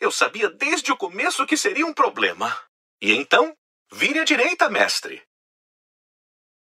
Eu sabia desde o começo que seria um problema. E então, vire à direita, mestre.